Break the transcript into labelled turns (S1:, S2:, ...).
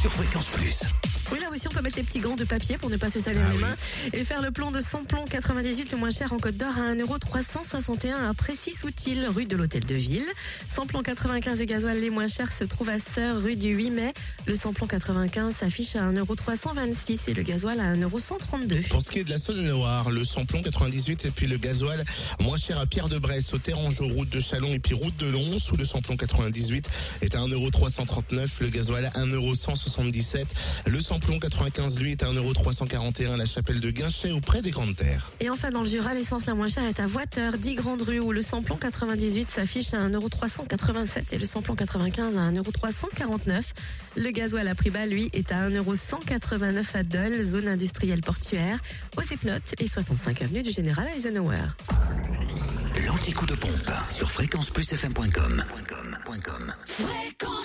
S1: Sur Fréquence Plus.
S2: Oui, là aussi, on peut mettre les petits gants de papier pour ne pas se salir
S3: Ah
S2: les
S3: oui.
S2: mains et faire le plan de samplon 98 le moins cher en Côte d'Or à 1,361€ à Précis-Soutil, rue de l'Hôtel de Ville. Samplon 95 et gasoil les moins chers se trouvent à Sœur, rue du 8 mai. Le samplon 95 s'affiche à 1,326€ et le gasoil à 1,132€.
S3: Pour ce qui est de la Saône-et-Loire, le samplon 98 et puis le gasoil moins cher à Pierre de Bresse, au Terrangeau, route de Chalon et puis route de Lons, où le samplon 98 est à 1,339€, le gasoil à 1,177€. Le samplon 95, lui, est à 1,341€ à la chapelle de Guinchet, auprès des Grandes Terres.
S2: Et enfin, dans le Jura, l'essence la moins chère est à Voiteur, 10 Grande Rue, où le samplon 98 s'affiche à 1,387€ et le samplon 95 à 1,349€. Le gasoil à prix bas, lui, est à 1,189€ à Dole, zone industrielle portuaire, aux Hypnotes et 65 avenue du Général Eisenhower.
S1: L'anti-coup de pompe sur fréquenceplusfm.com.
S4: Fréquence Plus